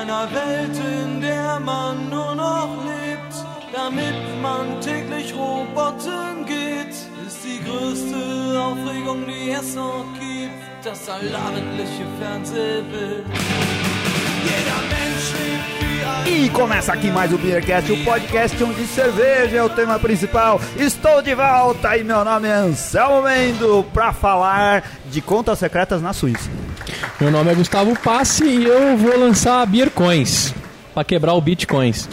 einer Welt, in der man nur noch lebt, damit man täglich geht, ist die größte Aufregung, die es noch gibt, das Fernsehbild. Jeder Mensch lebt E começa aqui mais o Beercast, o podcast onde cerveja é o tema principal. Estou de volta e meu nome é Anselmo Mendo para falar de contas secretas na Suíça. Meu nome é Gustavo Passe e eu vou lançar Beer Coins para quebrar o Bitcoins.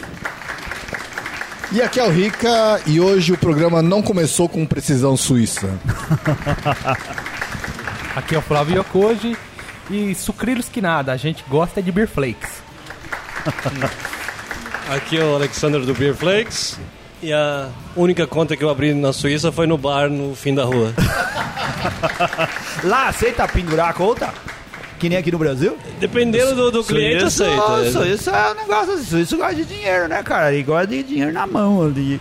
E aqui é o Rica e hoje o programa não começou com precisão suíça. Aqui é o Flávio Yokoji e sucrilhos que nada, a gente gosta de Beer Flakes. Aqui é o Alexander do Beer Flakes. E a única conta que eu abri na Suíça foi no bar no fim da rua. Lá aceita pendurar a conta? Que nem aqui no Brasil? Dependendo do, do cliente, aceita. Nossa, isso é um negócio assim. Isso gosta de dinheiro, né, cara? Ele gosta de dinheiro na mão ali.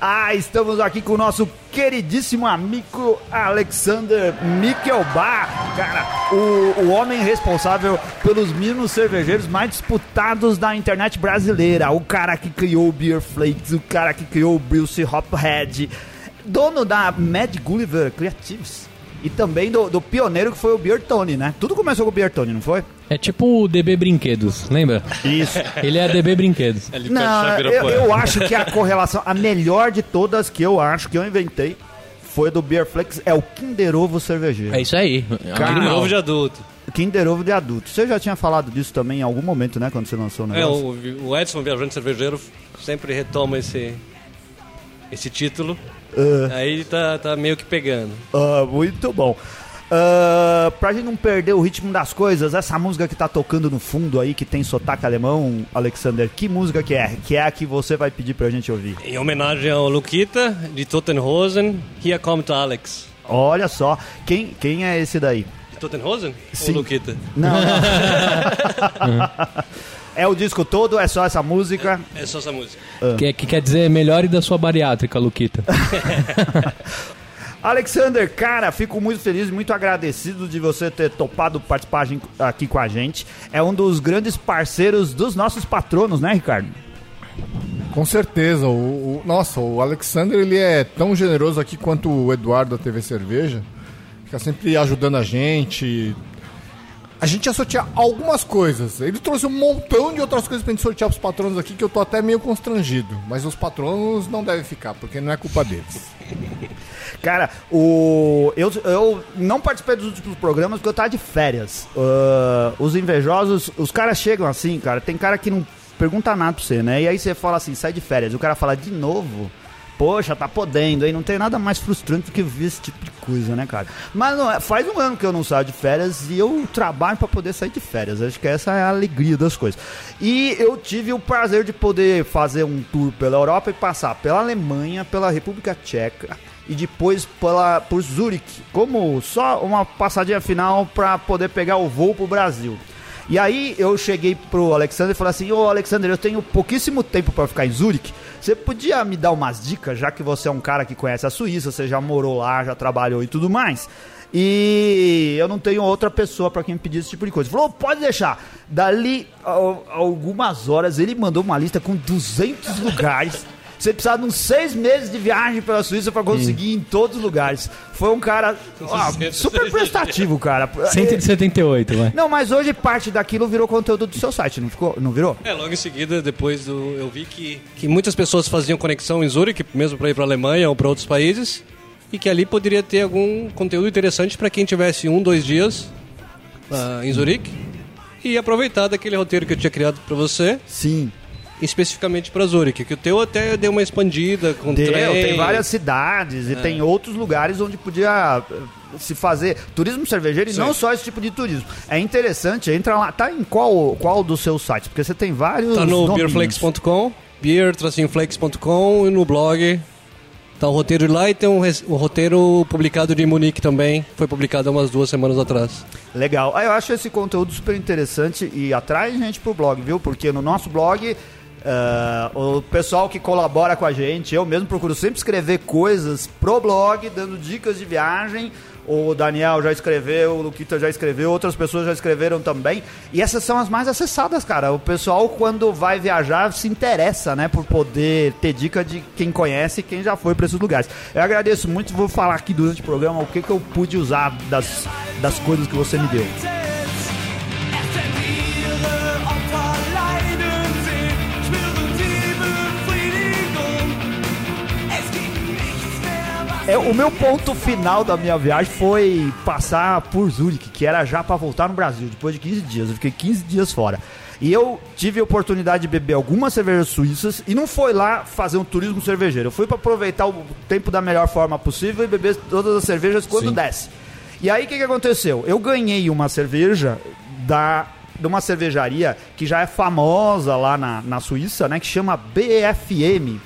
Ah, estamos aqui com o nosso queridíssimo amigo Alexander Mikkelbach, cara, o, o homem responsável pelos mínimos cervejeiros mais disputados da internet brasileira, o cara que criou o Beer Flakes, o cara que criou o Bruce Hophead, dono da Mad Gulliver Creatives e também do, do pioneiro que foi o Beer Tony, né? Tudo começou com o Beer Tony, não foi? É tipo o DB Brinquedos, lembra? Isso. Ele é a DB Brinquedos. Ele Não, eu, eu acho que a correlação, a melhor de todas que eu acho que eu inventei foi do Beer Flex, é o Kinder Ovo cervejeiro. É isso aí. Animal. novo de adulto. Kinder Ovo de adulto. Você já tinha falado disso também em algum momento, né, quando você lançou o É, negócio? o, o Edson, viajante cervejeiro, sempre retoma esse, esse título. Ah. Aí tá, tá meio que pegando. Ah, muito bom. Ah, pra gente não perder o ritmo das coisas, essa música que tá tocando no fundo aí, que tem sotaque alemão, Alexander, que música que é? Que é a que você vai pedir pra gente ouvir? Em homenagem ao Luquita, de Totenhosen, Here Comes Alex. Olha só, quem, quem é esse daí? De Totenhosen? Sim. Ou Luquita? Não, não. é o disco todo, é só essa música. É só essa música. Que, que quer dizer melhore da sua bariátrica, Luquita. Alexander, cara, fico muito feliz, muito agradecido de você ter topado participar aqui com a gente. É um dos grandes parceiros dos nossos patronos, né, Ricardo? Com certeza. O, o- nossa, o Alexander ele é tão generoso aqui quanto o Eduardo da TV Cerveja. Fica sempre ajudando a gente. A gente ia sortear algumas coisas. Ele trouxe um montão de outras coisas pra gente sortear pros patronos aqui que eu tô até meio constrangido. Mas os patronos não devem ficar, porque não é culpa deles. Cara, o eu, eu não participei dos últimos programas porque eu tava de férias. Ah, os invejosos, os caras chegam assim, cara. Tem cara que não pergunta nada pra você, né? E aí você fala assim, sai de férias. O cara fala de novo. Poxa, tá podendo aí. Não tem nada mais frustrante do que ver esse tipo de coisa, né, cara? Mas não, é- faz um ano que eu não saio de férias e eu trabalho pra poder sair de férias. Acho que essa é a alegria das coisas. E eu tive o prazer de poder fazer um tour pela Europa e passar pela Alemanha, pela República Tcheca e depois pela, por Zurique, como só uma passadinha final para poder pegar o voo pro Brasil. E aí eu cheguei pro Alexander e falei assim: Ô Alexander, eu tenho pouquíssimo tempo para ficar em Zurique. Você podia me dar umas dicas, já que você é um cara que conhece a Suíça, você já morou lá, já trabalhou e tudo mais. E eu não tenho outra pessoa para quem pedir esse tipo de coisa. Falou, pode deixar. Dali al- algumas horas ele mandou uma lista com 200 lugares. Você precisava de uns seis meses de viagem pela Suíça para conseguir ir em todos os lugares. Foi um cara ah, super prestativo, cara. 178, vai. Não, mas hoje parte daquilo virou conteúdo do seu site, não ficou? Não virou? É, logo em seguida, depois do, eu vi que, que muitas pessoas faziam conexão em Zurique, mesmo para ir para Alemanha ou para outros países, e que ali poderia ter algum conteúdo interessante para quem tivesse um, dois dias ah, em Zurique e aproveitar daquele roteiro que eu tinha criado para você, Sim. Especificamente para Zurique, que o teu até deu uma expandida com Deu, trem. tem várias cidades e tem outros lugares onde podia eh, se fazer turismo cervejeiro e Sim. não só esse tipo de turismo. É interessante, entra lá, tá em qual, qual dos seus sites? Porque você tem vários Tá no domínios. beerflakes.com, beer-flakes.com e no blog. Tá o roteiro lá e tem um, um roteiro publicado de Munique também. Foi publicado há umas duas semanas atrás. Legal. Ah, eu acho esse conteúdo super interessante e atrai gente pro blog, viu? Porque no nosso blog, ah, o pessoal que colabora com a gente, eu mesmo procuro sempre escrever coisas pro blog, dando dicas de viagem o Daniel já escreveu, o Luquita já escreveu, outras pessoas já escreveram também. E essas são as mais acessadas, cara. O pessoal, quando vai viajar, se interessa, né, por poder ter dica de quem conhece e quem já foi para esses lugares. Eu agradeço muito, vou falar aqui durante o programa o que, que eu pude usar das, das coisas que você me deu. É, o meu ponto final da minha viagem foi passar por Zurich, que era já pra voltar no Brasil, depois de 15 dias. Eu fiquei 15 dias fora. E eu tive a oportunidade de beber algumas cervejas suíças e não foi lá fazer um turismo cervejeiro. Eu fui pra aproveitar o tempo da melhor forma possível e beber todas as cervejas quando Sim. desce. E aí o que, que aconteceu? Eu ganhei uma cerveja da de uma cervejaria que já é famosa lá na, na Suíça, né? Que chama BFM.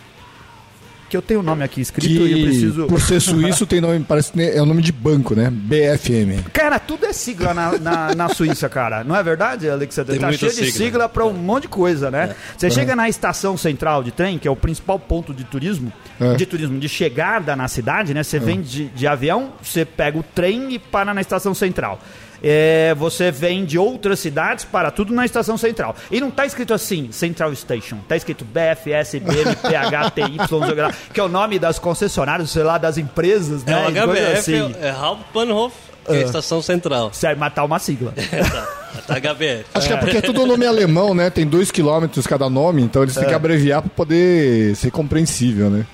Que eu tenho o nome aqui escrito e eu Que, preciso. por ser suíço, tem nome, parece que é o nome de banco, né? BFM. Cara, tudo é sigla na, na, na Suíça, cara. Não é verdade, Alexandre? Tem tá cheio de sigla. sigla pra um monte de coisa, né? Você chega na estação central de trem, que é o principal ponto de turismo, É. de turismo, de chegada na cidade, né? Você vem de, de avião, você pega o trem e para na estação central. É, você vem de outras cidades para tudo na estação central. E não tá escrito assim, Central Station. Tá escrito BFS, BM, PH, TY, não sei o que é o nome das concessionárias, sei lá, das empresas, É né? o e coisa HBF, assim. é Hauptbahnhof, que é a estação central. Serve matar uma sigla. Tá HBF. Acho que é porque é tudo nome alemão, né? Tem dois quilômetros cada nome, então eles têm que abreviar pra poder ser compreensível, né?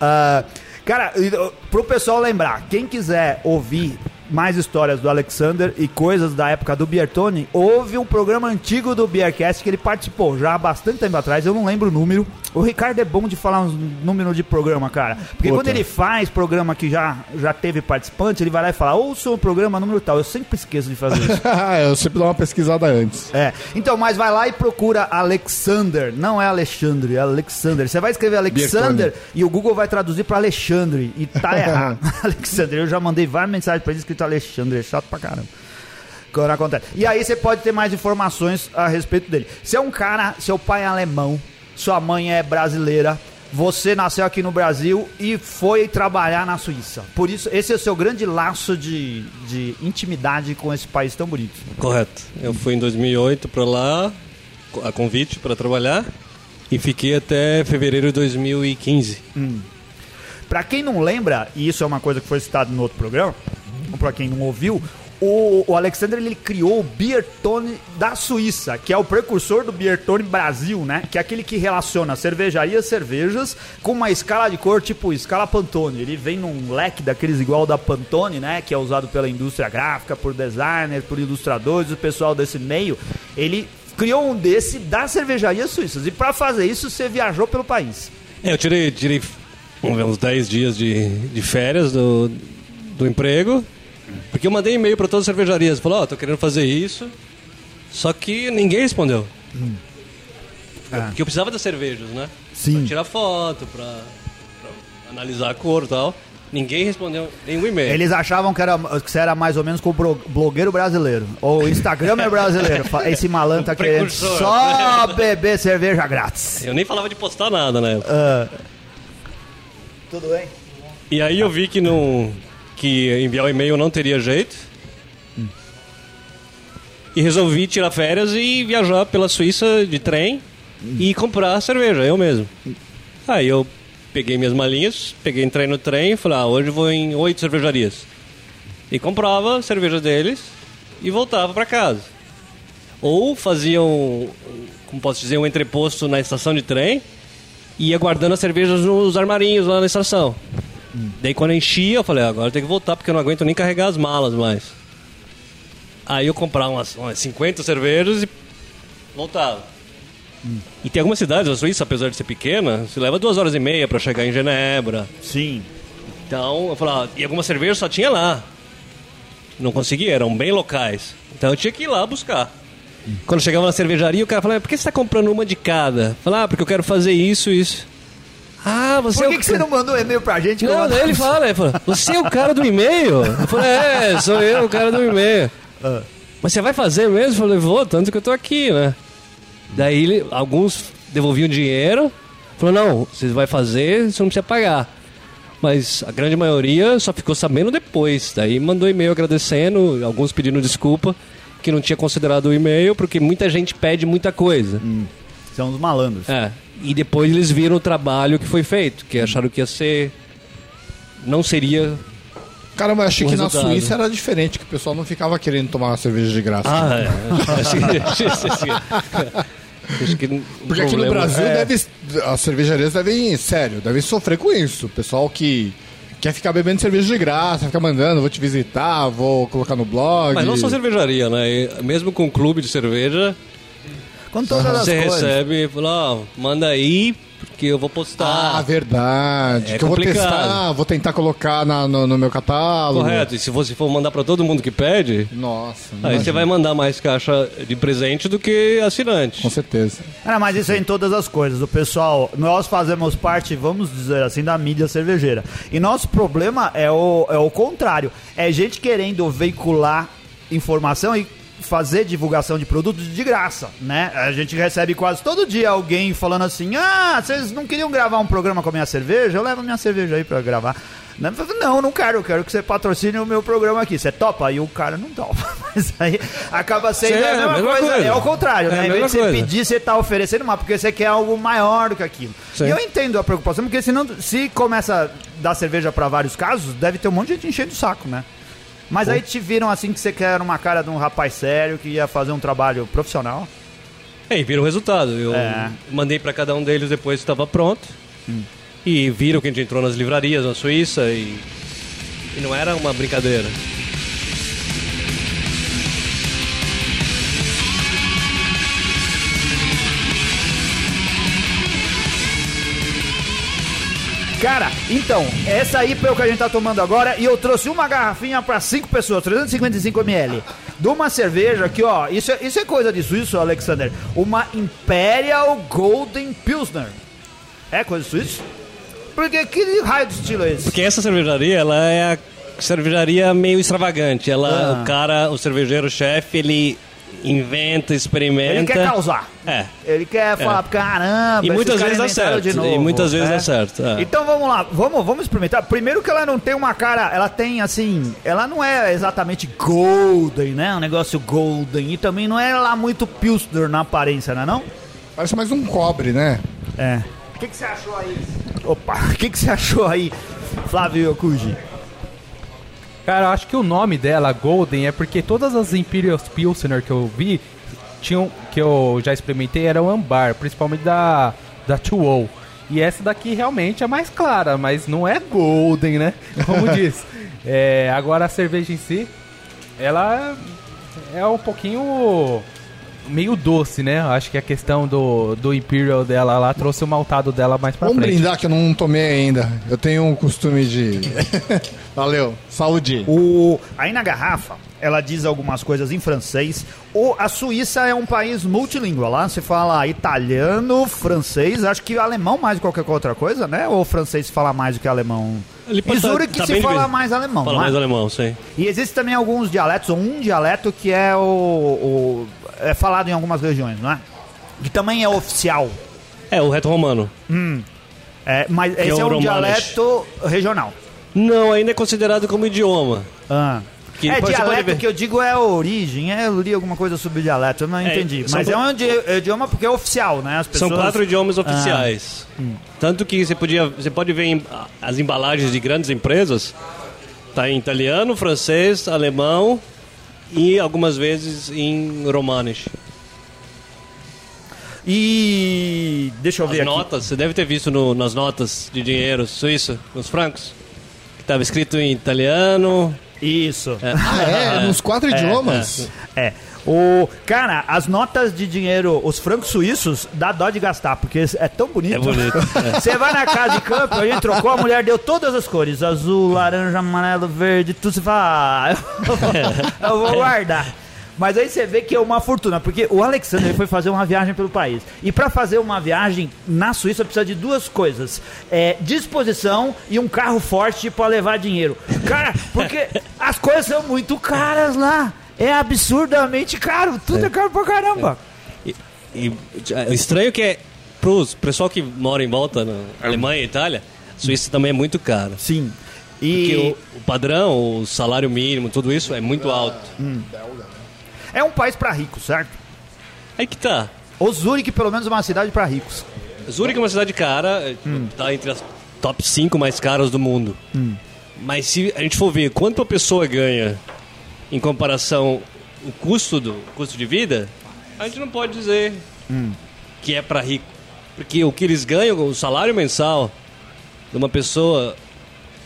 Ah, cara, uh, pro pessoal lembrar, quem quiser ouvir mais histórias do Alexander e coisas da época do Biertone, houve um programa antigo do Beercast que ele participou já há bastante tempo atrás, eu não lembro o número. O Ricardo é bom de falar uns números de programa, cara. Porque Puta. quando ele faz programa que já, já teve participante, ele vai lá e fala, ouça o programa número tal. Eu sempre esqueço de fazer isso. eu sempre dou uma pesquisada antes. É. Então, mas vai lá e procura Alexander. Não é Alexandre, é Alexander. Você vai escrever Alexander e o Google vai traduzir pra Alexandre. E tá errado. Alexander. Eu já mandei várias mensagens pra ele escrito Alexandre. É chato pra caramba. Quando acontece. E aí você pode ter mais informações a respeito dele. Se é um cara, seu pai é alemão, sua mãe é brasileira. Você nasceu aqui no Brasil e foi trabalhar na Suíça. Por isso, esse é o seu grande laço de, de intimidade com esse país tão bonito. Correto. Eu fui em 2008 pra lá, a convite para trabalhar, e fiquei até fevereiro de 2015. Pra quem não lembra, e isso é uma coisa que foi citado no outro programa, pra quem não ouviu, o, o Alexander ele criou o Beer Tone da Suíça, que é o precursor do Beer Tone Brasil, né? Que é aquele que relaciona cervejarias, cervejas com uma escala de cor tipo escala Pantone. Ele vem num leque daqueles igual da Pantone, né? Que é usado pela indústria gráfica, por designers, por ilustradores, o pessoal desse meio. Ele criou um desse das cervejarias suíças. E pra fazer isso, você viajou pelo país. É, eu tirei, tirei uns 10 dias de, de férias do, do emprego, porque eu mandei e-mail para todas as cervejarias. Falou, ó, tô querendo fazer isso, só que ninguém respondeu. Ah. Porque eu precisava das cervejas, né? Sim. Pra tirar foto, pra, pra analisar a cor e tal. Ninguém respondeu nenhum e-mail. Eles achavam que, era, que você era mais ou menos como blogueiro brasileiro. Ou Instagram é brasileiro. Esse malandro tá querendo só beber cerveja grátis. Eu nem falava de postar nada na época. Ah. Tudo bem? E aí eu vi que não que enviar o e-mail não teria jeito. E resolvi tirar férias e viajar pela Suíça de trem e comprar cerveja, eu mesmo. Aí eu peguei minhas malinhas, peguei, entrei no trem e falei, ah, hoje vou em oito cervejarias. E comprava cerveja deles e voltava para casa. Ou fazia um, como posso dizer, um entreposto na estação de trem e ia guardando as cervejas nos armarinhos lá na estação. Daí quando enchia, eu falei, "Ah, agora tem que voltar porque eu não aguento nem carregar as malas mais. Aí eu comprava umas, umas 50 cervejas e voltava. E tem algumas cidades da Suíça, apesar de ser pequena, se leva duas horas e meia pra chegar em Genebra. Sim. Então eu falava, e algumas cervejas só tinha lá. Não conseguia, eram bem locais. Então eu tinha que ir lá buscar. Quando eu chegava na cervejaria, o cara falava, por que você tá comprando uma de cada? Eu Falava, ah, porque eu quero fazer isso isso. Ah, você Por é que, o que você não mandou e-mail pra gente? não, daí ele fala, ele fala, você é o cara do e-mail? Eu falei, é, sou eu, o cara do e-mail. Ah. Mas você vai fazer mesmo? Eu falei, vou, tanto que eu tô aqui, né? Daí ele- alguns devolviam dinheiro, falou, não, você vai fazer, você não precisa pagar. Mas a grande maioria só ficou sabendo depois. Daí mandou e-mail agradecendo, alguns pedindo desculpa, que não tinha considerado o e-mail, porque muita gente pede muita coisa. São os malandros. É. E depois eles viram o trabalho que foi feito, que acharam que ia ser. Não seria. Cara, mas achei que na resultado. Suíça era diferente, que o pessoal não ficava querendo tomar uma cerveja de graça. Ah, é. Que o Porque aqui no Brasil É. deve, as cervejarias devem, sério, devem sofrer com isso. O pessoal que quer ficar bebendo cerveja de graça, fica mandando, vou te visitar, vou colocar no blog. Mas não só cervejaria, né? E mesmo com clube de cerveja, Com todas as você coisas. recebe e fala, ó, manda aí, porque eu vou postar. Ah, verdade. É que eu vou complicado. testar, vou tentar colocar na- no, no meu catálogo. Correto. E se você for mandar pra todo mundo que pede, Nossa, aí imagina. você vai mandar mais caixa de presente do que assinante. Com certeza. Ah, mas isso é em todas as coisas. O pessoal, nós fazemos parte, vamos dizer assim, da mídia cervejeira. E nosso problema é o, é o contrário. É gente querendo veicular informação e fazer divulgação de produtos de graça, né? A gente recebe quase todo dia alguém falando assim: "Ah, vocês não queriam gravar um programa com a minha cerveja? Eu levo minha cerveja aí pra gravar". Né? Não, não quero, eu quero que você patrocine o meu programa aqui. Você topa? E o cara não topa. Mas aí acaba sendo é a mesma mesma coisa. coisa. É o contrário, É né? Em vez de você pedir, você tá oferecendo mais, porque você quer algo maior do que aquilo. Sim. E eu entendo a preocupação, porque senão, se começa a dar cerveja pra vários casos, deve ter um monte de gente enchendo o saco, né? Mas aí te viram assim que você quer uma cara de um rapaz sério que ia fazer um trabalho profissional. É, e viram o resultado. Eu É. mandei pra cada um deles depois que estava pronto. E viram que a gente entrou nas livrarias na Suíça e, e não era uma brincadeira. Cara, então, essa aí foi o que a gente tá tomando agora e eu trouxe uma garrafinha pra cinco pessoas, 355 ml. De uma cerveja que, ó, isso é, isso é coisa de suíço, Alexander. Uma Imperial Golden Pilsner. É coisa de suíço? Porque que raio de estilo é esse? Porque essa cervejaria, ela é a cervejaria meio extravagante. Ela, Ah. o cara, o cervejeiro-chefe, ele inventa, experimenta. Ele quer causar. É. Ele quer falar, caramba, E muitas vezes dá certo, e muitas vezes É. dá certo, é. Então vamos lá, vamos, vamos experimentar. Primeiro que ela não tem uma cara, ela tem assim, ela não é exatamente golden, né? Um negócio golden. E também não é lá muito pilsner na aparência, não é não? Parece mais um cobre, né? É. O que, que você achou aí? Opa, o que, que você achou aí, Flávio Yokuji? Cara, eu acho que o nome dela, Golden, é porque todas as Imperial Pilsner que eu vi, tinham, que eu já experimentei, eram ambar, principalmente da, da 2 E essa daqui realmente é mais clara, mas não é Golden, né? Como diz. É, agora a cerveja em si, ela é um pouquinho meio doce, né? Acho que a questão do, do Imperial dela lá trouxe o maltado dela mais pra Vamos frente. brindar que eu não tomei ainda. Eu tenho um costume de. Valeu. Saúde. O, aí na garrafa, ela diz algumas coisas em francês. O, a Suíça é um país multilíngua. Lá se fala italiano, francês, acho que alemão mais do que qualquer outra coisa, né? Ou o francês se fala mais do que alemão? Ele Em tá- Zurique tá se fala dividido. mais alemão, Fala não é? mais alemão, sim. E existem também alguns dialetos, ou um dialeto que é o, o- é falado em algumas regiões, não é? Que também é oficial. É, o reto romano. É, mas esse é é, o um romanes. dialeto regional. Não, ainda é considerado como idioma. Ah. Que é, dialeto que eu digo é a origem. É, eu li alguma coisa sobre dialeto, eu não É, entendi. Mas é quatro- um idi- é idioma porque é oficial, né? As São pessoas... quatro idiomas Ah. oficiais. Tanto que você podia, você pode ver em- as embalagens de grandes empresas. Tá em italiano, francês, alemão e algumas vezes em romanish. E deixa eu As ver aqui. notas, você deve ter visto no- nas notas de dinheiro suíço, nos francos, que estava escrito em italiano. Isso. Ah, é? Nos quatro idiomas? É. O, cara, as notas de dinheiro, os francos suíços, dá dó de gastar, porque é tão bonito. É bonito, Você vai na casa de campo, a gente trocou, a mulher deu todas as cores: azul, laranja, amarelo, verde, tudo. Você fala, ah, eu vou, eu vou guardar. Mas aí você vê que é uma fortuna, porque o Alexander ele foi fazer uma viagem pelo país. E para fazer uma viagem na Suíça precisa de duas coisas: é, disposição e um carro forte para levar dinheiro. Cara, porque as coisas são muito caras lá. É absurdamente caro. Tudo é, caro pra caramba. E, e é, o estranho que é pros pessoal que mora em volta na Alemanha e Itália, Suíça também é muito cara. Sim. Porque E o, o padrão, o salário mínimo, tudo isso é muito alto. É um país pra ricos, certo? Aí que tá. O Zurique, pelo menos, é uma cidade pra ricos. Zurique é uma cidade cara, é, tá entre as top 5 mais caras do mundo. Mas se a gente for ver quanto a pessoa ganha em comparação o custo do custo de vida, a gente não pode dizer que é para rico. Porque o que eles ganham, o salário mensal de uma pessoa,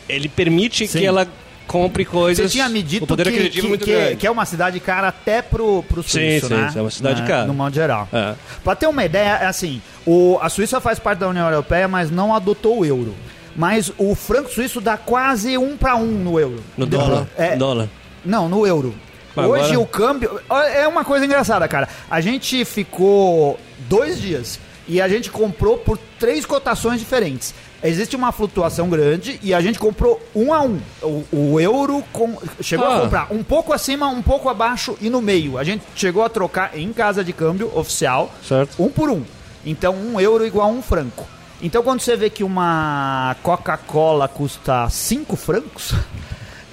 ele permite Sim. que ela compre coisas. Você tinha me o dito poder que, aquisitivo que, muito que- grande. que é uma cidade cara até pro, pro Sim, suíço, sim, né? é uma cidade Né? cara. No modo geral. É. Pra ter uma ideia, é assim, o, a Suíça faz parte da União Europeia, mas não adotou o euro. Mas o franco suíço dá quase um para um no euro. No dólar. É, dólar. Não, no euro. Hoje agora- o câmbio. É uma coisa engraçada, cara. A gente ficou dois dias e a gente comprou por três cotações diferentes. Existe uma flutuação grande e a gente comprou um a um. O, o euro com- chegou a Ah. comprar um pouco acima, um pouco abaixo e no meio. A gente chegou a trocar em casa de câmbio oficial Certo. um por um. Então, um euro igual a um franco. Então, quando você vê que uma Coca-Cola custa 5 francos,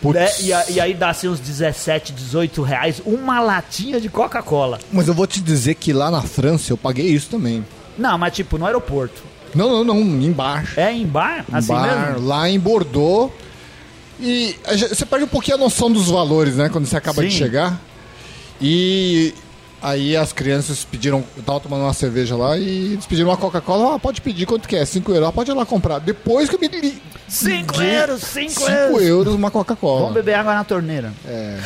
né, e, a- e aí dá assim uns 17, 18 reais, uma latinha de Coca-Cola. Mas eu vou te dizer que lá na França eu paguei isso também. Não, mas tipo, no aeroporto. Não, não, não, embaixo. É em bar? Assim bar, mesmo? lá em Bordeaux. E você perde um pouquinho a noção dos valores, né? Quando você acaba de Sim. chegar. E aí as crianças pediram. Eu tava tomando uma cerveja lá e eles pediram uma Coca-Cola. Ah, pode pedir quanto que é? 5 euros. Ah, pode ir lá comprar. Depois que eu me li. 5 de euros, 5 cinco euros. euros uma Vamos Coca-Cola. beber água na torneira. É.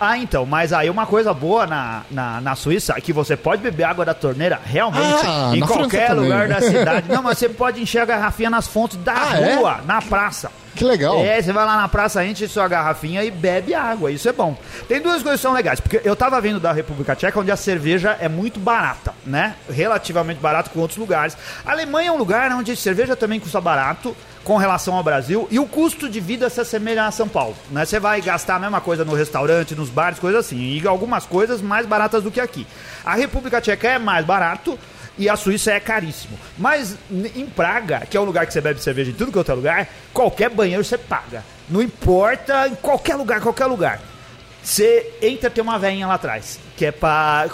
Ah, então, mas aí uma coisa boa na, na, na Suíça é que você pode beber água da torneira realmente Ah, em qualquer França lugar também. da cidade. Não, mas você pode encher a garrafinha nas fontes da Ah, é? rua, na praça. Que legal. É, você vai lá na praça, enche sua garrafinha e bebe água. Isso é bom. Tem duas coisas que são legais, porque eu tava vindo da República Tcheca, onde a cerveja é muito barata, né? Relativamente barato com outros lugares. A Alemanha é um lugar onde a cerveja também custa barato com relação ao Brasil e o custo de vida se assemelha a São Paulo, né? Você vai gastar a mesma coisa no restaurante, nos bares, coisas assim, e algumas coisas mais baratas do que aqui. A República Tcheca é mais barato, e a Suíça é caríssimo. Mas em Praga, que é um lugar que você bebe cerveja em tudo que é outro lugar, qualquer banheiro você paga. Não importa, em qualquer lugar, qualquer lugar. Você entra, tem uma veinha lá atrás, que é pra,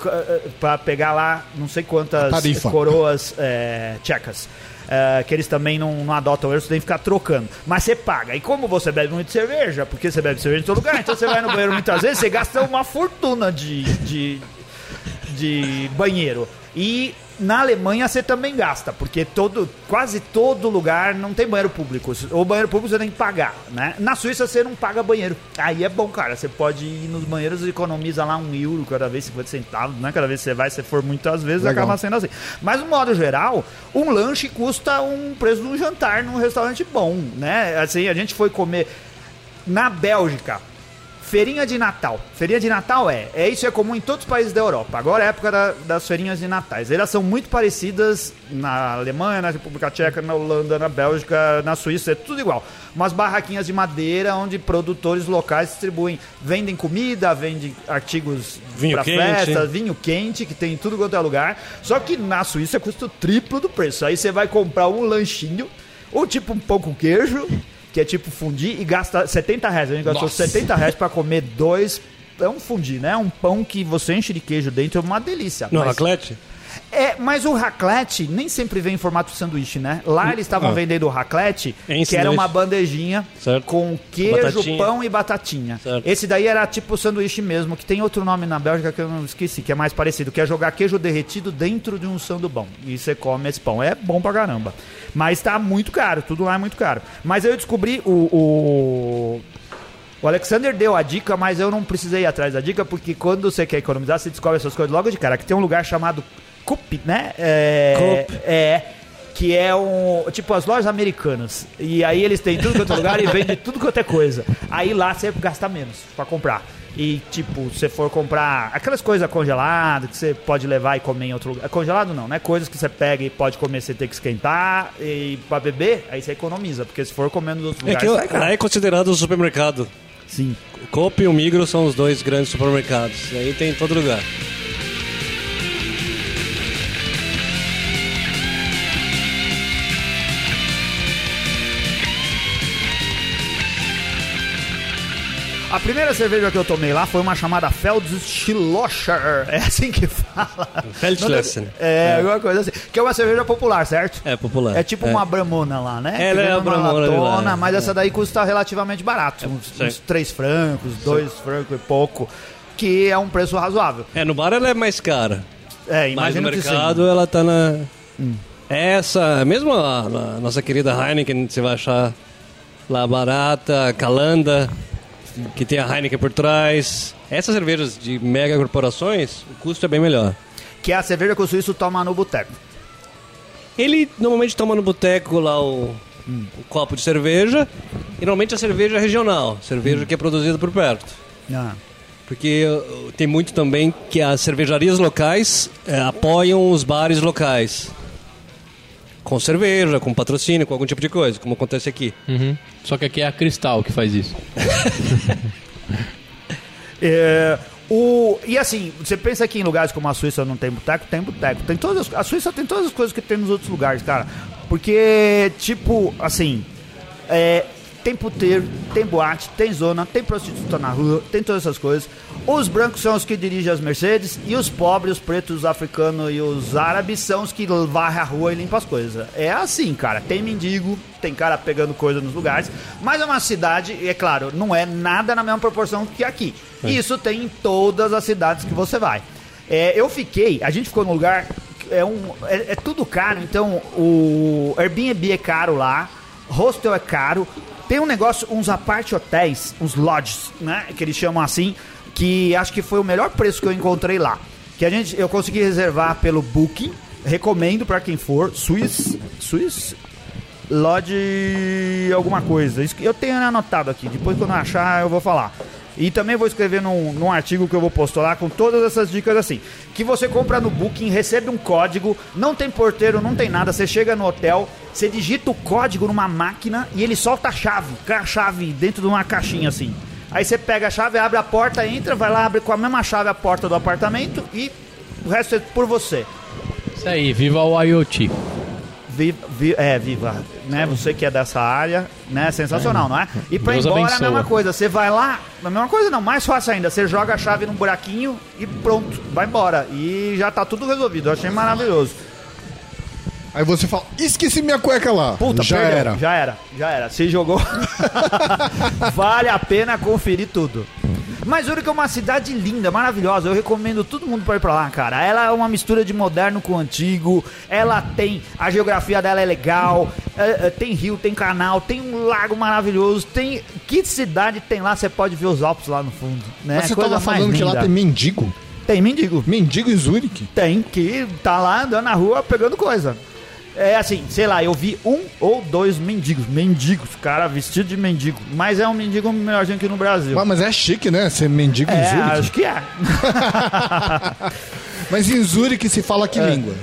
pra pegar lá não sei quantas coroas é, tchecas. é, que eles também não, não adotam eles, você tem que ficar trocando. Mas você paga. E como você bebe muito cerveja, porque você bebe cerveja em todo lugar, então você vai no banheiro muitas vezes, você gasta uma fortuna de, de, de banheiro. E na Alemanha você também gasta, porque todo, quase todo lugar não tem banheiro público. O banheiro público você tem que pagar, né? Na Suíça você não paga banheiro. Aí é bom, cara. Você pode ir nos banheiros e economiza lá um euro cada vez, 50 centavos, né? Cada vez que você vai, se for muitas vezes, Legal. acaba sendo assim. Mas, no modo geral, um lanche custa um preço de um jantar num restaurante bom, né? Assim, a gente foi comer na Bélgica. Feirinha de Natal. Feirinha de Natal é. é Isso é comum em todos os países da Europa. Agora é a época da- das feirinhas de natais. Elas são muito parecidas na Alemanha, na República Tcheca, na Holanda, na Bélgica, na Suíça, é tudo igual. Umas barraquinhas de madeira onde produtores locais distribuem, vendem comida, vendem artigos Vinho pra quente. festa, vinho quente, que tem em tudo quanto é lugar. Só que na Suíça custa o triplo do preço. Aí você vai comprar um lanchinho, ou tipo um pão com queijo, que é tipo fundir, e gasta 70 reais. A gente gastou Nossa. 70 reais pra comer dois. É um fundir, né? Um pão que você enche de queijo dentro, é uma delícia. No mas, raclette? É, mas o raclette nem sempre vem em formato de sanduíche, né? Lá eles estavam Ah. vendendo o raclette, Em que era uma bandejinha Certo. com queijo, Batatinha. pão e batatinha. Certo. Esse daí era tipo sanduíche mesmo, que tem outro nome na Bélgica que eu não esqueci, que é mais parecido, que é jogar queijo derretido dentro de um sandubão. E você come esse pão. É bom pra caramba. Mas tá muito caro, tudo lá é muito caro. Mas eu descobri o- o o Alexander deu a dica, mas eu não precisei ir atrás da dica, porque quando você quer economizar, você descobre essas coisas logo de cara. Que tem um lugar chamado Coop, né? É, Coop. é. Que é um. Tipo as lojas americanas. E aí eles têm tudo quanto é lugar e vendem tudo quanto é coisa. Aí lá você gasta menos pra comprar. E tipo, se você for comprar aquelas coisas congeladas que você pode levar e comer em outro lugar. Congelado não, né? Coisas que você pega e pode comer sem ter que esquentar. E pra beber, aí você economiza. Porque se for comer nos outros É lugares, que lá é considerado um supermercado. Sim. Coop e o Migros são os dois grandes supermercados. Aí tem em todo lugar. A primeira cerveja que eu tomei lá foi uma chamada Feldschlosser. É assim que fala. Feldschlosser. É, alguma coisa assim. Que é uma cerveja popular, certo? É popular. É tipo uma bramona lá, né? Ela é vem a numa Bramona de lá, latona, é. mas essa daí custa relativamente barato. Uns, sim. uns 3 francos, 2 francos e pouco. Que é um preço razoável. É, no bar ela é mais cara. É, Mas no sim. mercado ela tá na. Essa, mesmo a, a nossa querida Heineken, você vai achar lá barata, Calanda, que tem a Heineken por trás. Essas cervejas de mega corporações, o custo é bem melhor. Que é a cerveja que o suíço toma no boteco. Ele normalmente toma no boteco lá o, o copo de cerveja, e normalmente a cerveja é regional, cerveja que é produzida por perto. Ah. Porque uh, tem muito também que as cervejarias locais eh, apoiam os bares locais. Com cerveja, com patrocínio, com algum tipo de coisa, como acontece aqui. Uhum. Só que aqui é a Cristal que faz isso. É, o, e assim, você pensa que em lugares como a Suíça não tem boteco? Tem boteco. Tem todas, as- a Suíça tem todas as coisas que tem nos outros lugares, cara. Porque, tipo, assim, é, tem puteiro, tem boate, tem zona, tem prostituta na rua, tem todas essas coisas. Os brancos são os que dirigem as Mercedes e os pobres, os pretos, os africanos e os árabes são os que varrem a rua e limpam as coisas. É assim, cara. Tem mendigo, tem cara pegando coisa nos lugares, mas é uma cidade, é claro, não é nada na mesma proporção que aqui. Isso tem em todas as cidades que você vai. É, eu fiquei, a gente ficou num lugar, é, um, é, é tudo caro, então o Airbnb é caro lá, hostel é caro, tem um negócio, uns apart hotéis, uns lodges, né, que eles chamam assim, que acho que foi o melhor preço que eu encontrei lá. Que a gente, eu consegui reservar pelo Booking, recomendo pra quem for, Swiss, Swiss Lodge alguma coisa. Isso que Eu tenho anotado aqui, depois quando eu achar eu vou falar. E também vou escrever num, num artigo que eu vou postar lá com todas essas dicas assim. Que você compra no Booking, recebe um código, não tem porteiro, não tem nada. Você chega no hotel, você digita o código numa máquina e ele solta a chave, a chave dentro de uma caixinha assim. Aí você pega a chave, abre a porta, entra, vai lá, abre com a mesma chave a porta do apartamento e o resto é por você. Isso aí, viva o IoT. Viva, vi- é, viva, né? Você que é dessa área, né? Sensacional, não é? E pra ir Deus embora é a abençoa. mesma coisa. Você vai lá, a mesma coisa não, mais fácil ainda. Você joga a chave num buraquinho e pronto, vai embora. E já tá tudo resolvido. Eu achei maravilhoso. Aí você fala, esqueci minha cueca lá. Puta, já perdeu. era. Já era, já era. Se jogou. vale a pena conferir tudo. Mas Zurich é uma cidade linda, maravilhosa. Eu recomendo todo mundo para ir pra lá, cara. Ela é uma mistura de moderno com antigo. Ela tem. A geografia dela é legal. é, é, tem rio, tem canal, tem um lago maravilhoso. Tem. Que cidade tem lá? Você pode ver os Alpes lá no fundo. Né? Mas você Coisa tava falando que lá tem mendigo. Tem mendigo. Mendigo em Zurique. Tem, que tá lá andando na rua pegando coisa. É assim, sei lá, eu vi um ou dois mendigos. Mendigos, cara vestido de mendigo. Mas é um mendigo melhorzinho que no Brasil. Mas é chique, né? Ser mendigo em É, Zurique. acho que é. Mas em Zurique se fala É. que língua?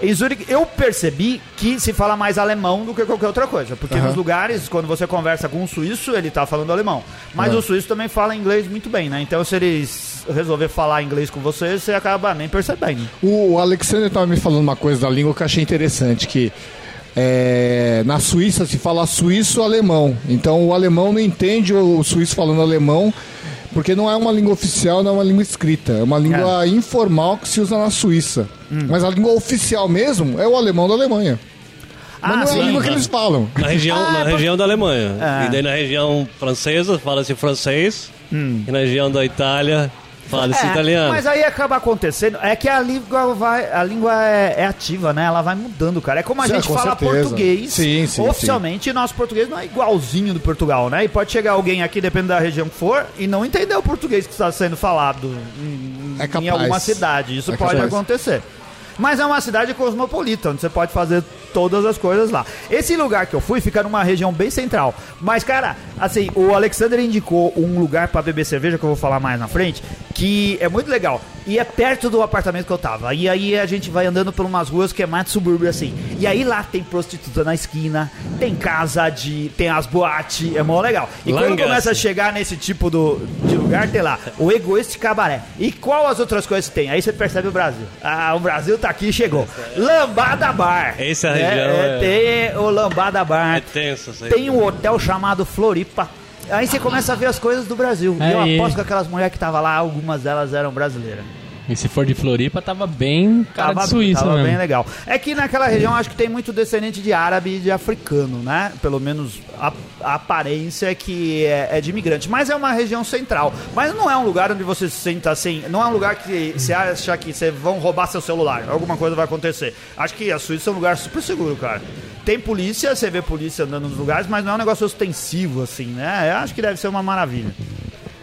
Em Zurique, eu percebi que se fala mais alemão do que qualquer outra coisa. Porque nos lugares, quando você conversa com um suíço, ele tá falando alemão. Mas Aham. o suíço também fala inglês muito bem, né? Então se eles resolver falar inglês com você, você acaba nem percebendo. O, Alexander tava me falando uma coisa da língua que eu achei interessante, que é, na Suíça se fala suíço-alemão. Então o alemão não entende o, o suíço falando alemão, porque não é uma língua oficial, não é uma língua escrita. É uma língua informal que se usa na Suíça. Hum. Mas a língua oficial mesmo é o alemão da Alemanha. Mas Ah, não é sim. a língua que eles falam. Na região, Ah, na por- região da Alemanha. Ah. E daí na região francesa fala-se francês. E na região da Itália fala-se É, italiano. Mas aí acaba acontecendo. É que a língua vai. A língua é, é ativa, né? Ela vai mudando, cara. É como a Sim, gente com fala certeza. português. Sim, sim, Oficialmente, nosso português não é igualzinho do Portugal, né? E pode chegar alguém aqui, dependendo da região que for, e não entender o português que está sendo falado em, É em capaz. alguma cidade. Isso É pode capaz. acontecer. Mas é uma cidade cosmopolita, onde você pode fazer todas as coisas lá. Esse lugar que eu fui fica numa região bem central. Mas, cara, assim, o Alexander indicou um lugar pra beber cerveja, que eu vou falar mais na frente, que é muito legal. E é perto do apartamento que eu tava. E aí a gente vai andando por umas ruas que é mais de subúrbio, assim. E aí lá tem prostituta na esquina, tem casa de. tem as boates, é mó legal. E quando começa a chegar nesse tipo do, de lugar, tem lá o egoísta cabaré. E qual as outras coisas que tem? Aí você percebe o Brasil. Ah, o Brasil tá aqui e chegou. Lambada Bar. Essa é a região, É, é. Tem o Lambada Bar. É tenso isso aí. Tem um hotel chamado Floripa. Aí você começa a ver as coisas do Brasil. E eu aposto que aquelas mulheres que estavam lá, algumas delas eram brasileiras. E se for de Floripa, tava bem cara de Suíça tava mesmo. bem legal. É que naquela região acho que tem muito descendente de árabe e de africano, né? Pelo menos a, a aparência é que é, é de imigrante. Mas é uma região central. Mas não é um lugar onde você se senta assim. Não é um lugar que você acha que você vão roubar seu celular. Alguma coisa vai acontecer. Acho que a Suíça é um lugar super seguro, cara. Tem polícia, você vê polícia andando nos lugares, mas não é um negócio ostensivo, assim, né? Eu acho que deve ser uma maravilha.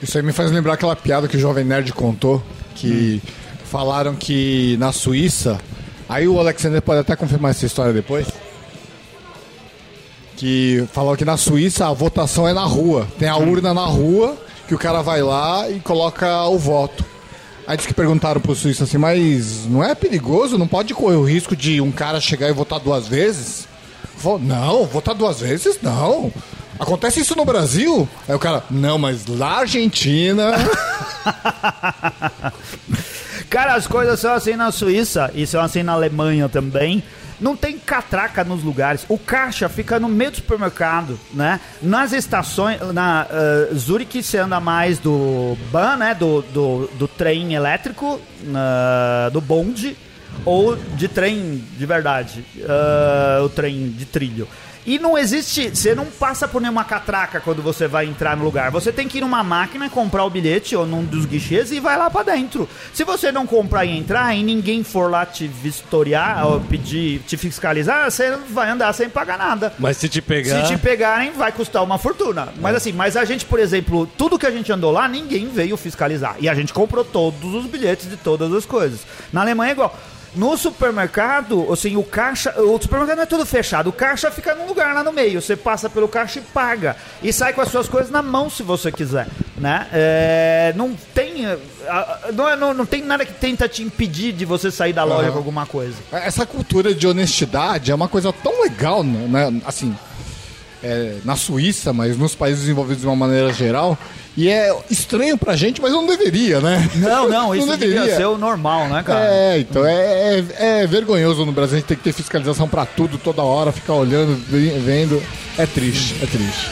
Isso aí me faz lembrar aquela piada que o Jovem Nerd contou, que falaram que na Suíça, aí o Alexander pode até confirmar essa história depois, que falou que na Suíça a votação é na rua, tem a urna na rua, que o cara vai lá e coloca o voto. Aí disse que perguntaram pro suíço assim, mas não é perigoso? Não pode correr o risco de um cara chegar e votar duas vezes? Não, votar duas vezes não. Acontece isso no Brasil? Aí o cara, não, mas lá na Argentina. As coisas são assim na Suíça e são assim na Alemanha também. Não tem catraca nos lugares. O caixa fica no meio do supermercado, né? Nas estações, na uh, Zurique você anda mais do ban, né? Do, do, do trem elétrico, na- do bonde ou de trem de verdade, ah, o trem de trilho. E não existe, você não passa por nenhuma catraca quando você vai entrar no lugar. Você tem que ir numa máquina, comprar o bilhete ou num dos guichês e vai lá pra dentro. Se você não comprar e entrar e ninguém for lá te vistoriar ou pedir, te fiscalizar, você vai andar sem pagar nada. Mas se te pegar. Se te pegarem, vai custar uma fortuna. Mas assim, mas a gente, por exemplo, tudo que a gente andou lá, ninguém veio fiscalizar. E a gente comprou todos os bilhetes de todas as coisas. Na Alemanha é igual. No supermercado, assim, o caixa. O supermercado não é tudo fechado. O caixa fica num lugar lá no meio. Você passa pelo caixa e paga. E sai com as suas coisas na mão se você quiser. Né? É, não tem. Não, é- não, não tem nada que tenta te impedir de você sair da loja Aham. com alguma coisa. Essa cultura de honestidade é uma coisa tão legal, né? Assim, é, na Suíça, mas nos países desenvolvidos de uma maneira geral. E é estranho pra gente, mas não deveria, né? Não, não, isso devia deveria. ser o normal, né, cara? É, então é, é, é vergonhoso no Brasil a gente ter que ter fiscalização pra tudo, toda hora, ficar olhando, ve- vendo. É triste, é triste.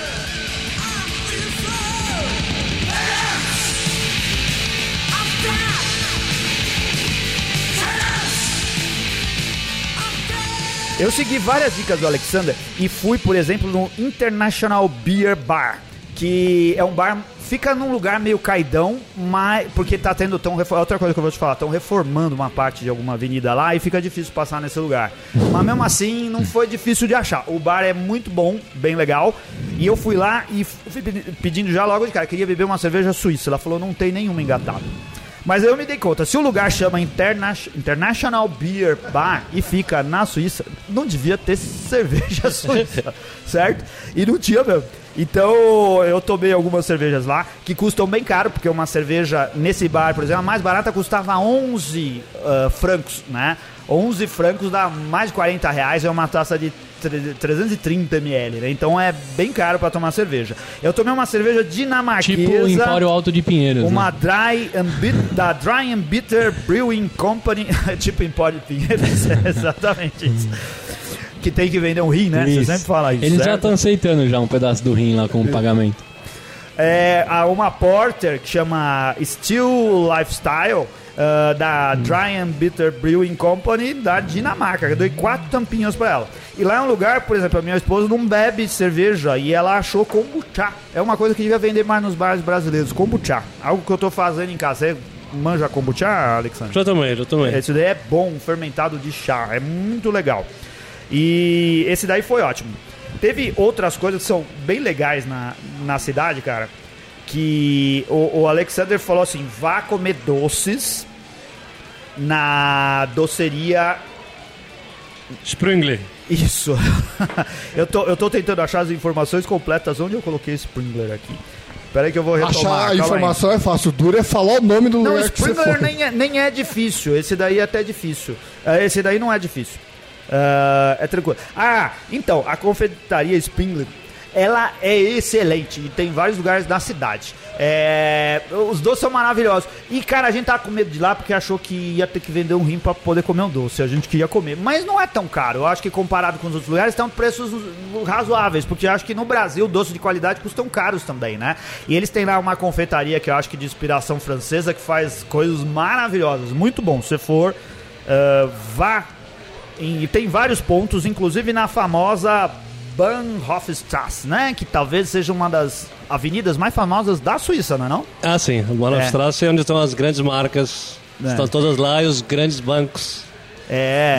Eu segui várias dicas do Alexander e fui, por exemplo, no International Beer Bar, que é um bar fica num lugar meio caidão, mas porque tá tendo tão outra coisa que eu vou te falar, estão reformando uma parte de alguma avenida lá e fica difícil passar nesse lugar. Mas mesmo assim, não foi difícil de achar. O bar é muito bom, bem legal, e eu fui lá e fui pedi- pedindo já logo de cara, queria beber uma cerveja suíça. Ela falou não tem nenhuma engatada. Mas eu me dei conta, se o lugar chama Interna International Beer Bar e fica na Suíça, não devia ter cerveja suíça, certo? E não tinha mesmo. Então eu tomei algumas cervejas lá que custam bem caro, porque uma cerveja nesse bar, por exemplo, a mais barata custava 11 ah, francos, né? 11 francos dá mais de 40 reais, é uma taça de tre- 330 ml, né? Então é bem caro pra tomar cerveja. Eu tomei uma cerveja dinamarquesa. Tipo Empório Alto de Pinheiros. Uma né? Dry and Bit- da Dry and Bitter Brewing Company, tipo Empório de Pinheiros, é exatamente isso. Que tem que vender um rim, né? Você Isso. sempre fala isso. Eles já certo? estão aceitando já um pedaço do rim lá como pagamento. É, há uma porter que chama Steel Lifestyle. ah, da Dry and Bitter Brewing Company da Dinamarca. Eu dei quatro tampinhas pra ela. E lá é um lugar, por exemplo, a minha esposa não bebe cerveja e ela achou kombucha. É uma coisa que devia vender mais nos bares brasileiros, kombucha. Algo que eu tô fazendo em casa. Você manja kombucha, Alexandre? Já tomei, já tomei. Esse daí é bom, fermentado de chá, é muito legal. E esse daí foi ótimo. Teve outras coisas que são bem legais na, na cidade, cara. Que o, o Alexander falou assim: vá comer doces na doceria. Springly. Isso. eu, tô, eu tô tentando achar as informações completas onde eu coloquei Springler aqui. Peraí que eu vou retomar. Achar a calma aí. informação é fácil, o duro é falar o nome do Não, lugar que você Springler foi. nem é, nem é difícil. Esse daí é até difícil. É, Esse daí não é difícil. Ah, é tranquilo. Ah, então, a confeitaria Springler ela é excelente e tem vários lugares da cidade. É, os doces são maravilhosos. E, cara, a gente tava com medo de lá porque achou que ia ter que vender um rim pra poder comer um doce. A gente queria comer. Mas não é tão caro. Eu acho que comparado com os outros lugares, estão preços razoáveis. Porque eu acho que no Brasil, doces de qualidade custam caros também, né? E eles têm lá uma confeitaria que eu acho que de inspiração francesa que faz coisas maravilhosas. Muito bom. Se for, uh, vá. E tem vários pontos, inclusive na famosa Bahnhofstrasse, né? Que talvez seja uma das avenidas mais famosas da Suíça, não é não? Ah, sim. Bahnhofstrasse é. é onde estão as grandes marcas. É. Estão todas lá e os grandes bancos. É.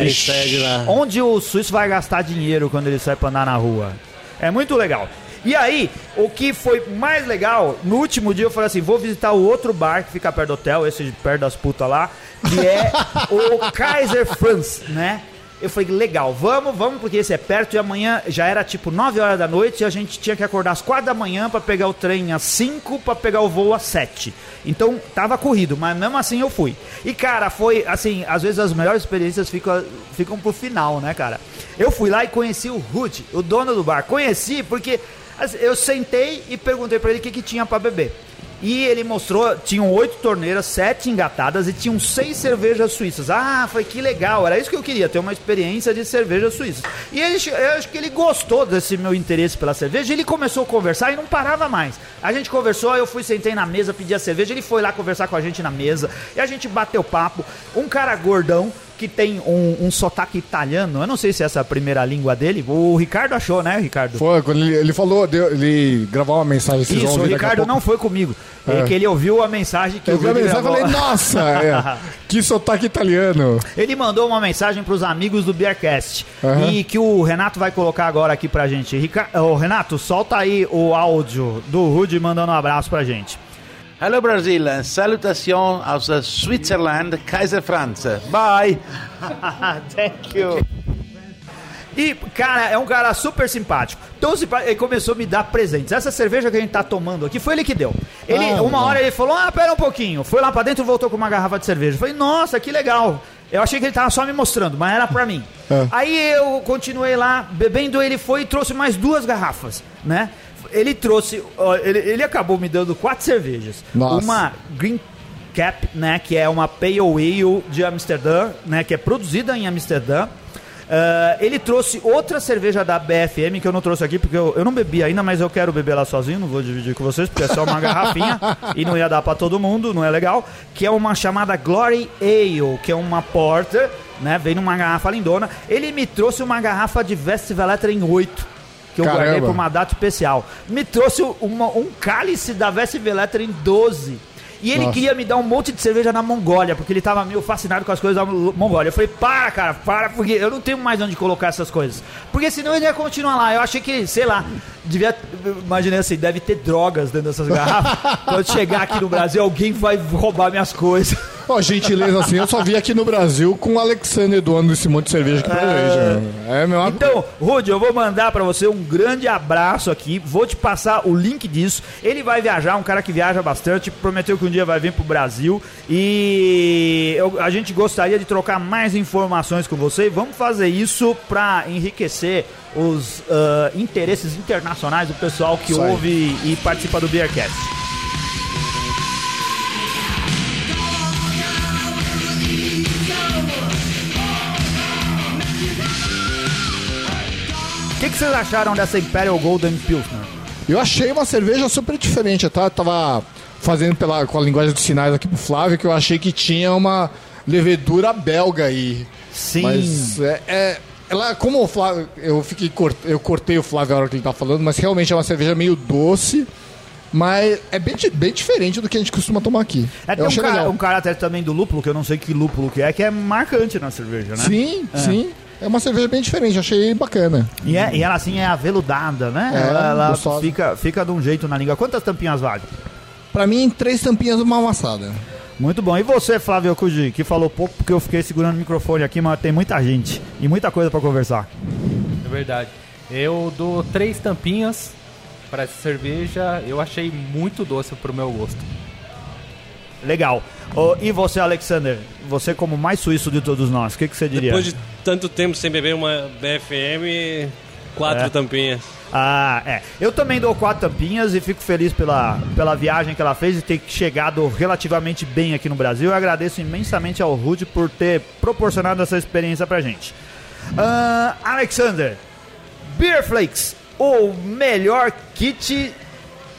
lá. Onde o suíço vai gastar dinheiro quando ele sai pra andar na rua. É muito legal. E aí, o que foi mais legal, no último dia eu falei assim: vou visitar o outro bar que fica perto do hotel, esse perto das putas lá, que é o Kaiser Franz, né? Eu falei, legal, vamos, vamos, porque esse é perto e amanhã já era tipo 9 horas da noite e a gente tinha que acordar às 4 da manhã para pegar o trem às 5 para pegar o voo às 7. Então tava corrido, mas mesmo assim eu fui. E cara, foi assim, às vezes as melhores experiências ficam, ficam pro final, né, cara? Eu fui lá e conheci o Ruth, o dono do bar. Conheci porque assim, eu sentei e perguntei para ele o que, que tinha para beber. E ele mostrou, tinham oito torneiras, sete engatadas e tinham seis cervejas suíças. Ah, foi que legal, era isso que eu queria, ter uma experiência de cervejas suíças. E ele, eu acho que ele gostou desse meu interesse pela cerveja, ele começou a conversar e não parava mais. A gente conversou, eu fui, sentei na mesa, pedi a cerveja, ele foi lá conversar com a gente na mesa, e a gente bateu papo. Um cara gordão, que tem um, um sotaque italiano. Eu não sei se essa é a primeira língua dele. O Ricardo achou, né, Ricardo? Foi, quando ele, ele falou, deu, ele gravou uma mensagem. Isso, o Ricardo não foi comigo. É. é. que ele ouviu a mensagem que eu vi a mensagem e falei, nossa, é, que sotaque italiano. Ele mandou uma mensagem para os amigos do Beercast uhum. e que o Renato vai colocar agora aqui pra gente. Rica... Oh, Renato, solta aí o áudio do Rudy mandando um abraço pra gente. Hello Brasil, salutação aus Switzerland, Kaiser Franz. Bye. Thank you. E, cara, é um cara super simpático. Então ele começou a me dar presentes. Essa cerveja que a gente tá tomando aqui foi ele que deu. Ele, ah, uma hora ele falou: Ah, pera um pouquinho. Foi lá pra dentro e voltou com uma garrafa de cerveja. Eu falei, nossa, que legal. Eu achei que ele tava só me mostrando, mas era pra mim. É. Aí eu continuei lá, bebendo, ele foi e trouxe mais duas garrafas, né? Ele trouxe. Ele, ele acabou me dando quatro cervejas. Nossa. Uma Green Cap, né? Que é uma Pale Ale de Amsterdã, né? Que é produzida em Amsterdã. Uh, ele trouxe outra cerveja da BFM que eu não trouxe aqui porque eu, eu não bebi ainda, mas eu quero beber lá sozinho, não vou dividir com vocês porque é só uma garrafinha e não ia dar para todo mundo, não é legal. Que é uma chamada Glory Ale, que é uma porter, né? Vem numa garrafa lindona. Ele me trouxe uma garrafa de Westvleteren 8 que eu Caramba. guardei para uma data especial. Me trouxe uma, um cálice da Vestveletra em 12. E ele Nossa. queria me dar um monte de cerveja na Mongólia, porque ele tava meio fascinado com as coisas da Mongólia. Eu falei, para, cara, para, porque eu não tenho mais onde colocar essas coisas. Porque senão ele ia continuar lá. Eu achei que, sei lá, devia. Imaginei assim, deve ter drogas dentro dessas garrafas. Quando chegar aqui no Brasil, alguém vai roubar minhas coisas. Ó, oh, gentileza assim, eu só vi aqui no Brasil com o Alexander doando esse monte de cerveja aqui pra é... É, meu Então, Rudy, eu vou mandar para você um grande abraço aqui. Vou te passar o link disso. Ele vai viajar, um cara que viaja bastante. Prometeu que um dia vai vir pro Brasil. E eu, a gente gostaria de trocar mais informações com você. Vamos fazer isso para enriquecer os uh, interesses internacionais do pessoal que ouve e participa do Beercast. O que, que, vocês acharam dessa Imperial Golden Pilsner? Eu achei uma cerveja super diferente. Eu tava fazendo pela, com a linguagem dos sinais aqui pro Flávio que eu achei que tinha uma levedura belga aí. Sim. Mas é, é ela, como o Flávio, eu fiquei eu cortei o Flávio a hora que ele tá falando, mas realmente é uma cerveja meio doce. Mas é bem, bem diferente do que a gente costuma tomar aqui. É, tem um, cara, um caráter também do lúpulo, que eu não sei que lúpulo que é, que é marcante na cerveja, né? Sim, é. sim. É uma cerveja bem diferente, achei bacana. E, é, e ela assim é aveludada, né? É, ela, ela fica, fica de um jeito na língua. Quantas tampinhas vale? Pra mim, três tampinhas uma amassada. Muito bom. E você, Flávio Cuji, que falou pouco porque eu fiquei segurando o microfone aqui, mas tem muita gente e muita coisa para conversar. É verdade. Eu dou três tampinhas para essa cerveja. Eu achei muito doce pro meu gosto. Legal. Oh, e você, Alexander? Você como mais suíço de todos nós, o que, que você diria? Depois de tanto tempo sem beber uma BFM, Quatro É. tampinhas. Ah, é. Eu também dou quatro tampinhas e fico feliz pela, pela viagem que ela fez e ter chegado relativamente bem aqui no Brasil. Eu agradeço imensamente ao Rude por ter proporcionado essa experiência pra gente. Ah, Alexander, Beer Flakes, o melhor kit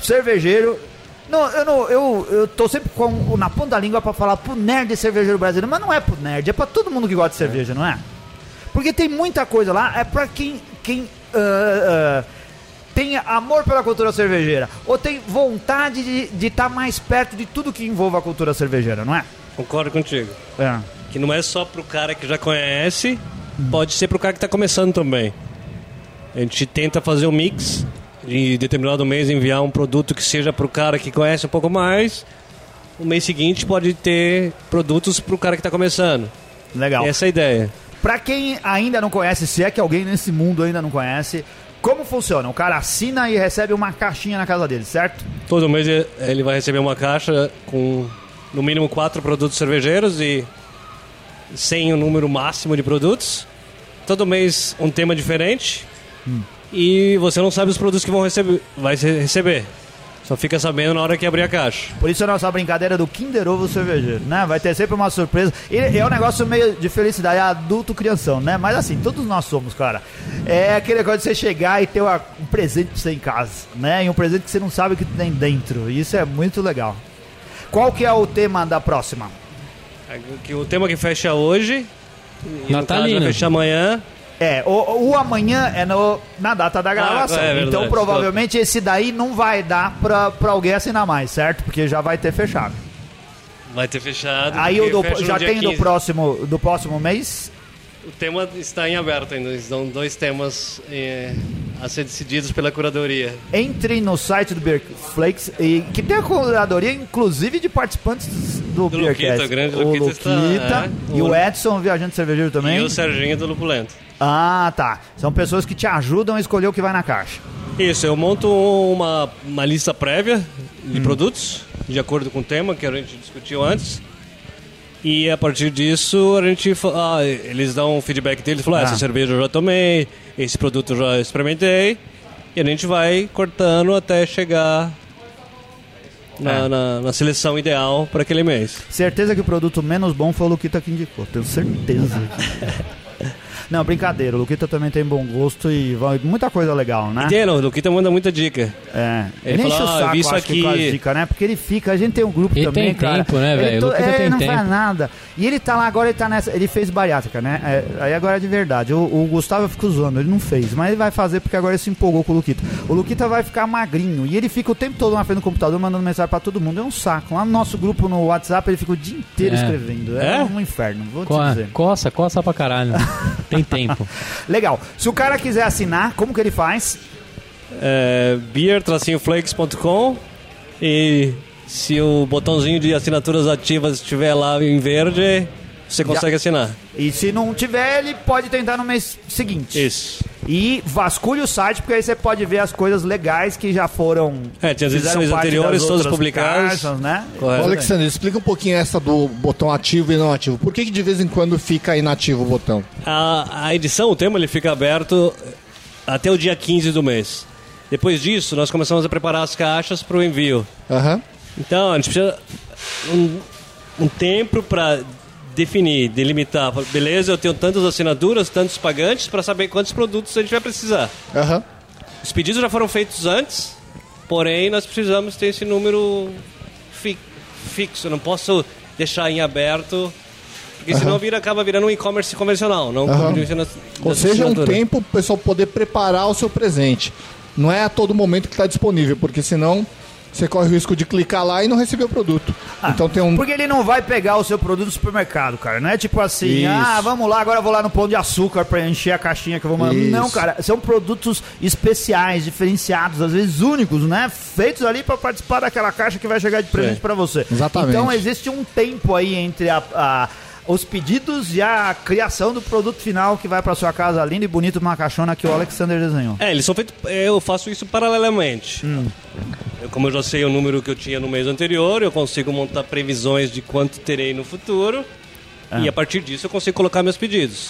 cervejeiro. Não, eu, não, eu, eu tô sempre com na ponta da língua pra falar pro nerd cervejeiro brasileiro, mas não é pro nerd, é pra todo mundo que gosta de cerveja, não é? Porque tem muita coisa lá, é pra quem, quem ah, ah, tem amor pela cultura cervejeira, ou tem vontade de estar mais perto de tudo que envolva a cultura cervejeira, não é? Concordo contigo. É. Que não é só pro cara que já conhece, pode ser pro cara que tá começando também. A gente tenta fazer um mix de determinado mês enviar um produto que seja pro cara que conhece um pouco mais. No mês seguinte pode ter produtos pro cara que tá começando. Legal. Essa é a ideia. Pra quem ainda não conhece, se é que alguém nesse mundo ainda não conhece, como funciona? O cara assina e recebe uma caixinha na casa dele, certo? Todo mês ele vai receber uma caixa com no mínimo quatro produtos cervejeiros e sem o número máximo de produtos. Todo mês um tema diferente. E você não sabe os produtos que vão receber, vai receber. Só fica sabendo na hora que abrir a caixa. Por isso a nossa brincadeira do Kinder Ovo cervejeiro, né? Vai ter sempre uma surpresa. E é um negócio meio de felicidade, é adulto crianção, né? Mas assim, todos nós somos, cara. É aquele negócio de você chegar e ter uma- um presente pra você em casa, né? E um presente que você não sabe o que tem dentro. E isso é muito legal. Qual que é o tema da próxima? Que o tema que fecha hoje. Natalina. vai fechar amanhã. É, o, o amanhã é no, na data da gravação. é verdade. então provavelmente esse daí não vai dar pra, pra alguém assinar mais, certo? Porque já vai ter fechado. Vai ter fechado. Aí o porque do- fecha já tem do 15. próximo, do próximo mês? O tema está em aberto ainda. São dois temas eh, a ser decididos pela curadoria. Entre no site do Beer Flakes, e, que tem a curadoria, inclusive, de participantes do, Do Beercast. Luquita, o grande o Luquita está- Luquita é, e o- o Edson, viajante cervejeiro também. E o Serginho do Lupulento. Ah, tá. São pessoas que te ajudam a escolher o que vai na caixa. Isso, eu monto uma, uma lista prévia Hum. de produtos, de acordo com o tema que a gente discutiu antes. E a partir disso, a gente ah, eles dão um feedback deles, falam, ah, Ah. essa cerveja eu já tomei, esse produto eu já experimentei. E a gente vai cortando até chegar na, É. na, na seleção ideal para aquele mês. Certeza que o produto menos bom foi o Luquita que indicou. Tenho certeza. Não, brincadeira. O Luquita também tem bom gosto e vai muita coisa legal, né? Entendeu? O Luquita manda muita dica. É. Ele Ele enche o "Ah, saco, isso acho que com aqui." as dicas, né? Porque ele fica, a gente tem um grupo Ele também, tem cara. tempo, né, Ele velho? to- Luquita é, tem não tempo. faz nada. E ele tá lá, agora ele tá nessa. Ele fez bariátrica, né? É, aí agora é de verdade. O, o Gustavo eu fico zoando, ele não fez, mas ele vai fazer porque agora ele se empolgou com o Luquita. O Luquita vai ficar magrinho e ele fica o tempo todo na frente do computador mandando mensagem pra todo mundo. É um saco. Lá no nosso grupo no WhatsApp ele fica o dia inteiro É. escrevendo. É, É? um inferno, vou te Co dizer. coça, coça pra caralho. Tem tempo. Legal. Se o cara quiser assinar, como que ele faz? é, beer-flakes.com e se o botãozinho de assinaturas ativas estiver lá em verde, você consegue assinar. E se não tiver, ele pode tentar no mês seguinte. Isso. E vasculhe o site, porque aí você pode ver as coisas legais que já foram. É, tinha as edições anteriores, das todas publicadas. caixas, né? Ô. Alexandre, explica um pouquinho essa do botão ativo e não ativo. Por que, que de vez em quando fica inativo o botão? A, a edição, o tema, ele fica aberto até o dia 15 do mês. Depois disso, nós começamos a preparar as caixas para o envio. Aham. Então, a gente precisa um, um tempo para definir, delimitar. Beleza, eu tenho tantas assinaturas, tantos pagantes, para saber quantos produtos a gente vai precisar. Aham. Os pedidos já foram feitos antes, porém nós precisamos ter esse número fi- fixo. Não posso deixar em aberto, porque senão vira, acaba virando um e-commerce convencional. Não convencional Ou seja, um tempo para o pessoal poder preparar o seu presente. Não é a todo momento que está disponível, porque senão você corre o risco de clicar lá e não receber o produto. então tem um. Porque ele não vai pegar o seu produto no supermercado, cara. Não é tipo assim, Isso. ah, vamos lá, agora eu vou lá no pão de açúcar pra encher a caixinha que eu vou mandar. Isso. Não, cara, são produtos especiais, diferenciados, às vezes únicos, né? Feitos ali pra participar daquela caixa que vai chegar de presente pra você. Exatamente. Então existe um tempo aí entre a- a- os pedidos e a criação do produto final que vai pra sua casa linda e bonito numa caixona que o Alexander desenhou. É, eles são feitos. Eu faço isso paralelamente. Hum. Eu, como eu já sei o número que eu tinha no mês anterior, eu consigo montar previsões de quanto terei no futuro. Ah. E a partir disso eu consigo colocar meus pedidos.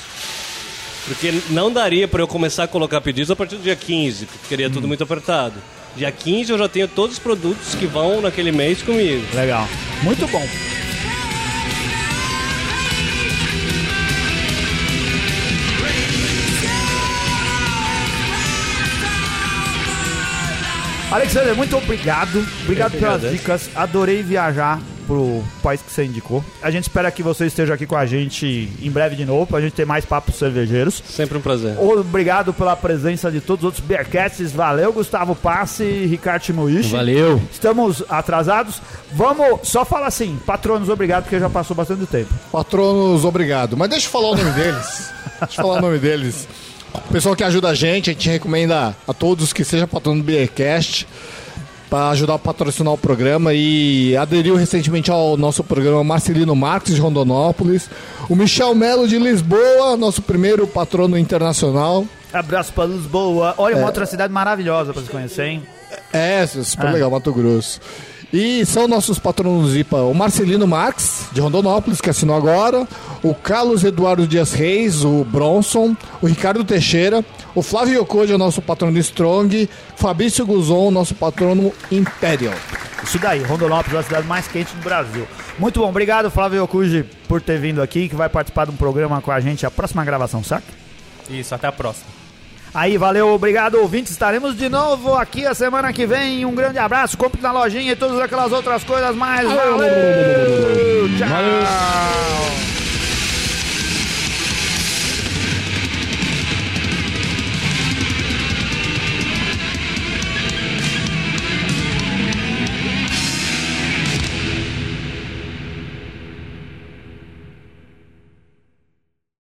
Porque não daria para eu começar a colocar pedidos a partir do dia 15, porque seria tudo muito apertado. Dia 15 eu já tenho todos os produtos que vão naquele mês comigo. Legal. Muito bom. Alexander, muito obrigado. Obrigado pelas agradeço. dicas. Adorei viajar pro país que você indicou. A gente espera que você esteja aqui com a gente em breve de novo, pra gente ter mais papos cervejeiros. Sempre um prazer. Obrigado pela presença de todos os outros Bearcats. Valeu, Gustavo Passe e Ricardo Timoishi. Valeu. Estamos atrasados. Vamos, só fala assim, patronos, obrigado, porque já passou bastante tempo. Patronos, obrigado. Mas deixa eu falar o nome deles. Deixa eu falar o nome deles. O pessoal que ajuda a gente, a gente recomenda a todos que seja patrono do Beercast para ajudar a patrocinar o programa e aderiu recentemente ao nosso programa Marcelino Marques de Rondonópolis, o Michel Melo de Lisboa, nosso primeiro patrono internacional. Abraço pra Lisboa. Olha, uma outra cidade maravilhosa pra se conhecer, hein? É, super Ah. legal, Mato Grosso. E são nossos patronos IPA, o Marcelino Marques, de Rondonópolis, que assinou agora, o Carlos Eduardo Dias Reis, o Bronson, o Ricardo Teixeira, o Flávio Yokoji, é o nosso patrono Strong, Fabrício Guzon, nosso patrono Imperial. Isso daí, Rondonópolis, a cidade mais quente do Brasil. Muito bom, obrigado, Flávio Yokuji, por ter vindo aqui, que vai participar de um programa com a gente, a próxima gravação, saca? Isso, até a próxima. Aí, valeu, obrigado, ouvintes. Estaremos de novo aqui a semana que vem. Um grande abraço, compre na lojinha e todas aquelas outras coisas mais. Valeu! Tchau!